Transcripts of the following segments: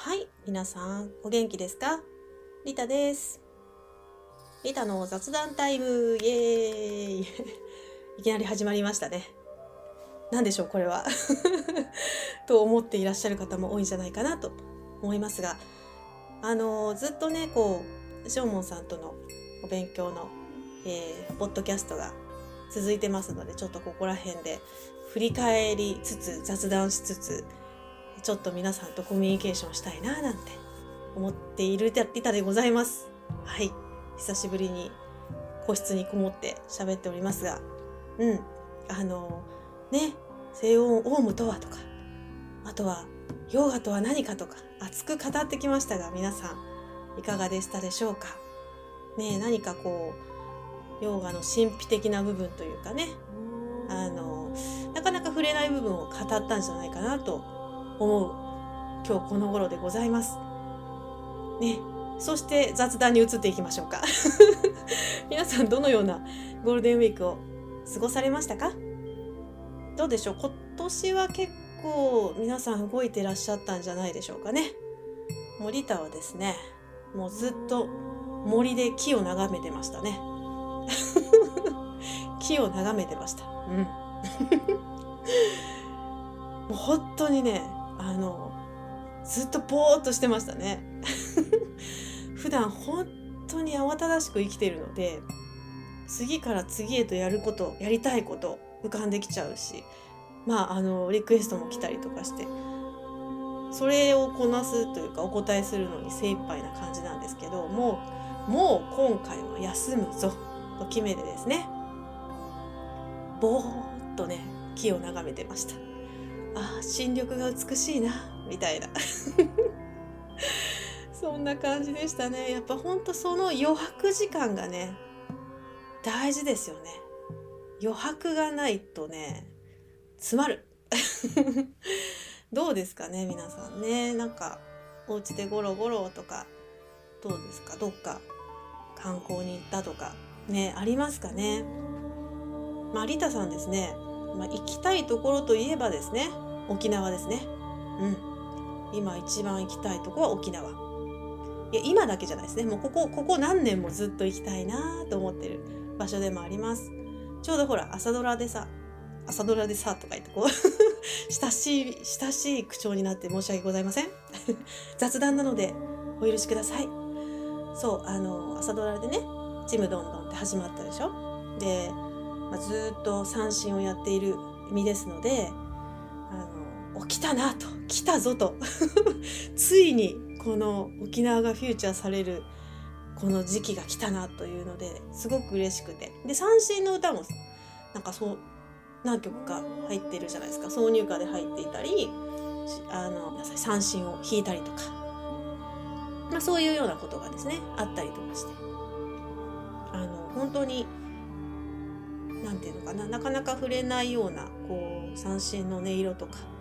はい、皆さん、お元気ですか？リタです。リタの雑談タイム、イエーイ いきなり始まりましたね。何でしょう、これは。と思っていらっしゃる方も多いんじゃないかなと思いますが、あの、ずっとね、こう、しょうもんさんとのお勉強の、えー、ポッドキャストが続いてますので、ちょっとここら辺で振り返りつつ、雑談しつつ、ちょっと皆さんとコミュニケーションしたいななんて思っているリタでございます。はい。久しぶりに個室にこもって喋っておりますが、うん。あの、ね、西欧オウムとはとか、あとは、ヨガとは何かとか、熱く語ってきましたが、皆さん、いかがでしたでしょうか？ね何かこう、ヨガの神秘的な部分というかね、あの、なかなか触れない部分を語ったんじゃないかなと思う今日この頃でございます。ね。そして雑談に移っていきましょうか。皆さんどのようなゴールデンウィークを過ごされましたか？どうでしょう？今年は結構皆さん動いてらっしゃったんじゃないでしょうかね。もうリタはですね、もうずっと森で木を眺めてましたね。木を眺めてました。うん。もう本当にね、あの、ずっとぼーっとしてましたね。普段本当に慌ただしく生きてるので、次から次へとやること、やりたいこと浮かんできちゃうし、まあ、あの、リクエストも来たりとかして、それをこなすというかお答えするのに精一杯な感じなんですけど、もう、もう今回は休むぞと決めてですね、ぼーっとね、木を眺めてました。あ新緑が美しいなみたいな。そんな感じでしたね。やっぱほんとその余白時間がね大事ですよね。余白がないとね詰まる。どうですかね皆さんね。なんかお家でゴロゴロとかどうですか？どっか観光に行ったとかねありますかね？まあリタさんですね。まあ、行きたいところといえばですね沖縄ですね。うん。今一番行きたいとこは沖縄。いや今だけじゃないですね。もうここここ何年もずっと行きたいなと思ってる場所でもあります。ちょうどほら朝ドラでさ朝ドラでさとか言ってこう 親しい親しい口調になって申し訳ございません。雑談なのでお許しください。そうあの朝ドラでね「ちむどんどん」って始まったでしょ。でまあ、ずっと三振をやっている身ですのであの起きたなと来たぞと。ついにこの沖縄がフューチャーされるこの時期が来たなというのですごく嬉しくて。で三振の歌もなんかそう何曲か入ってるじゃないですか。挿入歌で入っていたりあの三振を弾いたりとか、まあ、そういうようなことがですねあったりとかして。あの本当になんていうのかななかなか触れないようなこう三振の音色とか。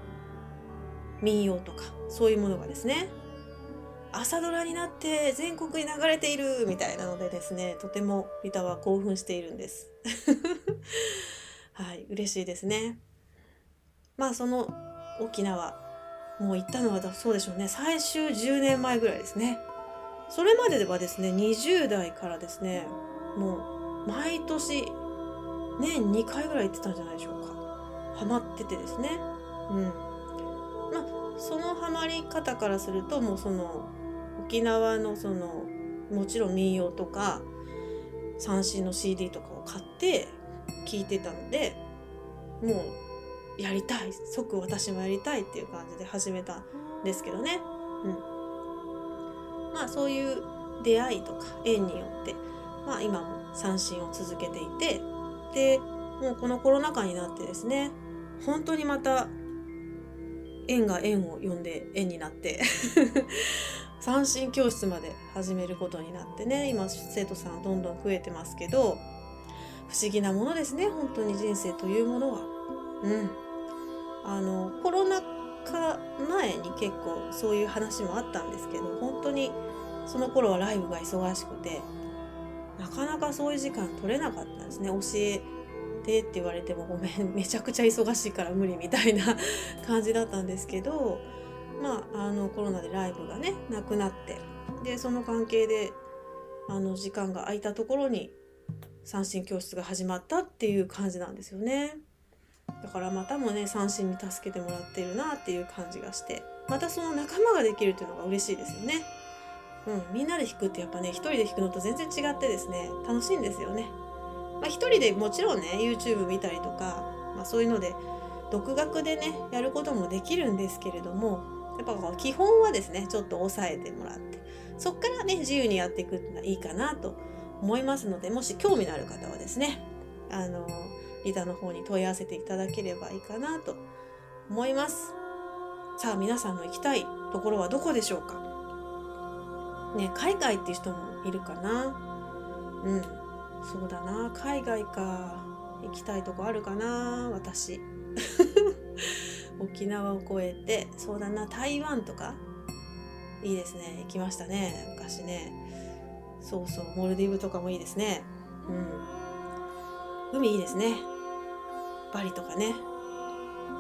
民謡とかそういうものがですね朝ドラになって全国に流れているみたいなのでですねとてもリタは興奮しているんです。はい嬉しいですね。まあその沖縄もう行ったのはそうでしょうね。最終10年前ぐらいですね。それまでではですね20代からですねもう毎年年2回ぐらい行ってたんじゃないでしょうか。ハマっててですね。うん。そのハマり方からするともうその沖縄のそのもちろん民謡とか三振の CD とかを買って聴いてたのでもうやりたい即私もやりたいっていう感じで始めたんですけどね。うん。まあそういう出会いとか縁によってまあ今も三振を続けていてでもうこのコロナ禍になってですね本当にまた縁が縁を呼んで縁になって 三振教室まで始めることになってね今生徒さんどんどん増えてますけど不思議なものですね本当に人生というものは。うん、あのコロナ禍前に結構そういう話もあったんですけど本当にその頃はライブが忙しくてなかなかそういう時間取れなかったんですね教えてって言われてもごめん めちゃくちゃ忙しいから無理みたいな 感じだったんですけどまあ、あのコロナでライブがねなくなってでその関係であの時間が空いたところに三振教室が始まったっていう感じなんですよね。だからまたもね三振に助けてもらってるなっていう感じがしてまたその仲間ができるっていうのが嬉しいですよね。うんみんなで弾くってやっぱね一人で弾くのと全然違ってですね楽しいんですよね。まあ、一人でもちろんね YouTube 見たりとか、まあ、そういうので独学でねやることもできるんですけれどもやっぱこう基本はですねちょっと押さえてもらってそっからね自由にやっていくのがいいかなと思いますのでもし興味のある方はですねあのリタの方に問い合わせていただければいいかなと思います。さあ皆さんの行きたいところはどこでしょうか？ね海外っていう人もいるかな？うん。そうだな。海外か。行きたいとこあるかな。私。沖縄を越えて。そうだな。台湾とか。いいですね。行きましたね。昔ね。そうそう。モルディブとかもいいですね。うん。海いいですね。バリとかね。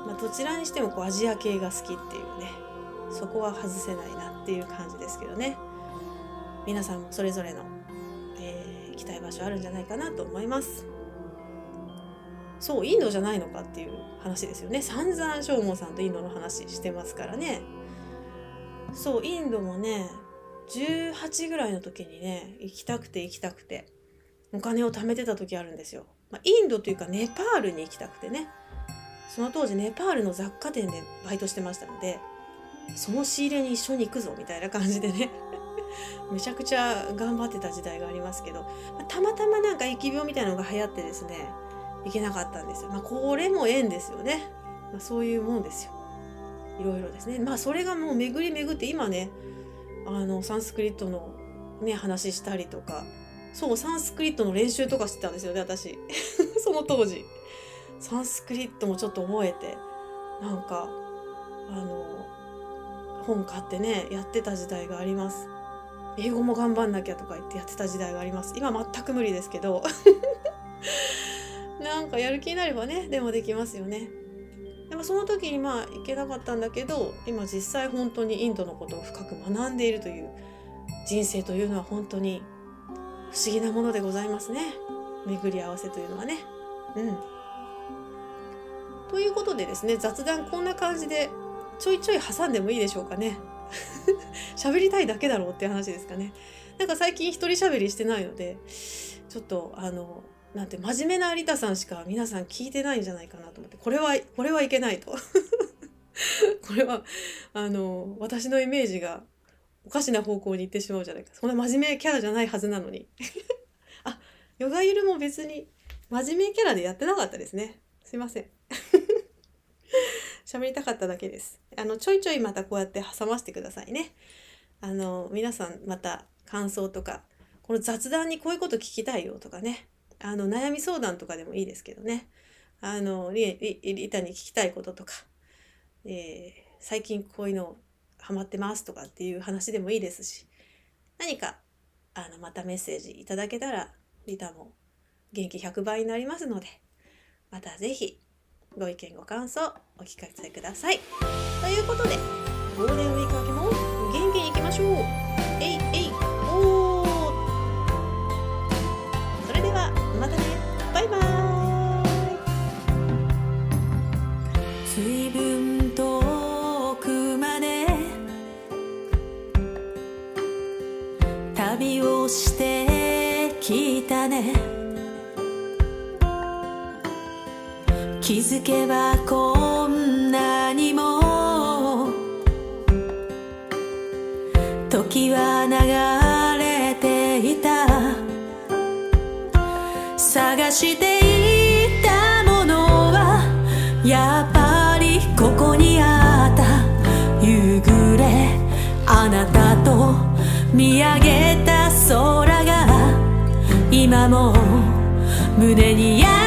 まあどちらにしてもこうアジア系が好きっていうね。そこは外せないなっていう感じですけどね。皆さんもそれぞれのきたい場所あるんじゃないかなと思います。そうインドじゃないのかっていう話ですよね。散々正門さんとインドの話してますからね。そうインドもね18ぐらいの時にね行きたくて行きたくてお金を貯めてた時あるんですよ、まあ、インドというかネパールに行きたくてね。その当時ネパールの雑貨店でバイトしてましたのでその仕入れに一緒に行くぞみたいな感じでね。めちゃくちゃ頑張ってた時代がありますけど、ま、たまたまなんか疫病みたいなのが流行ってですねいけなかったんですよ。まあ、これも縁ですよね。まあ、そういうもんですよ。いろいろですね。まあそれがもう巡り巡って今ねあのサンスクリットのね話したりとかそうサンスクリットの練習とかしてたんですよね私 その当時。サンスクリットもちょっと覚えてなんかあの本買ってねやってた時代があります。英語も頑張んなきゃとか言ってやってた時代があります。今全く無理ですけど。なんかやる気になればねでもできますよね。でもその時にまあ行けなかったんだけど今実際本当にインドのことを深く学んでいるという人生というのは本当に不思議なものでございますね。巡り合わせというのはね。うん。ということでですね雑談こんな感じでちょいちょい挟んでもいいでしょうかね。喋りたいだけだろうっていう話ですかね。なんか最近一人喋りしてないので、ちょっとあの、なんて真面目な有田さんしか皆さん聞いてないんじゃないかなと思って、これは、これはいけないと。これは、あの、私のイメージがおかしな方向に行ってしまうじゃないか。そんな真面目キャラじゃないはずなのに。あ、ヨガゆるも別に真面目キャラでやってなかったですね。すいません。喋りたかっただけです。あの、ちょいちょいまたこうやって挟ませてくださいね。あの、皆さんまた感想とか、この雑談にこういうこと聞きたいよとかね。あの、悩み相談とかでもいいですけどね。あの、リリリタに聞きたいこととか、えー、最近こういうのハマってますとかっていう話でもいいですし、何か、あの、またメッセージいただけたら、リタも元気100倍になりますので、また是非ご意見ご感想お聞かせください。ということでゴールデンウィーク明けも元気にいきましょう。けばこんなにも時は流れていた。探していたものはやっぱりここにあった。夕暮れあなたと見上げた空が今も胸に焼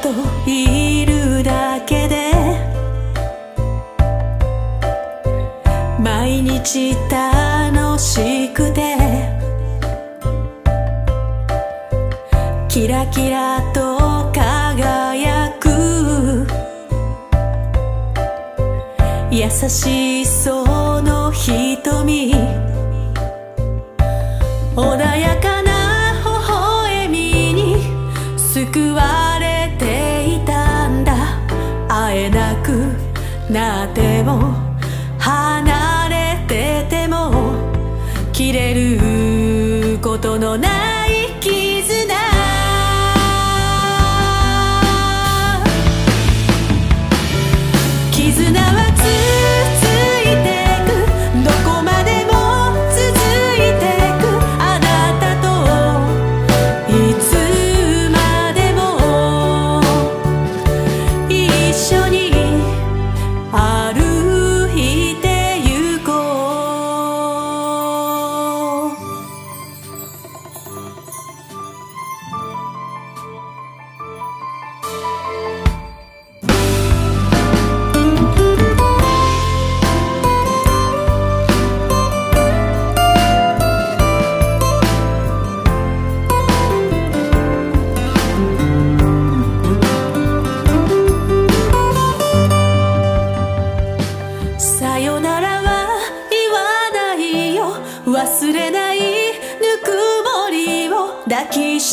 といるだけで毎日楽しくてキラキラと輝く優しいその瞳穏やか切れることのない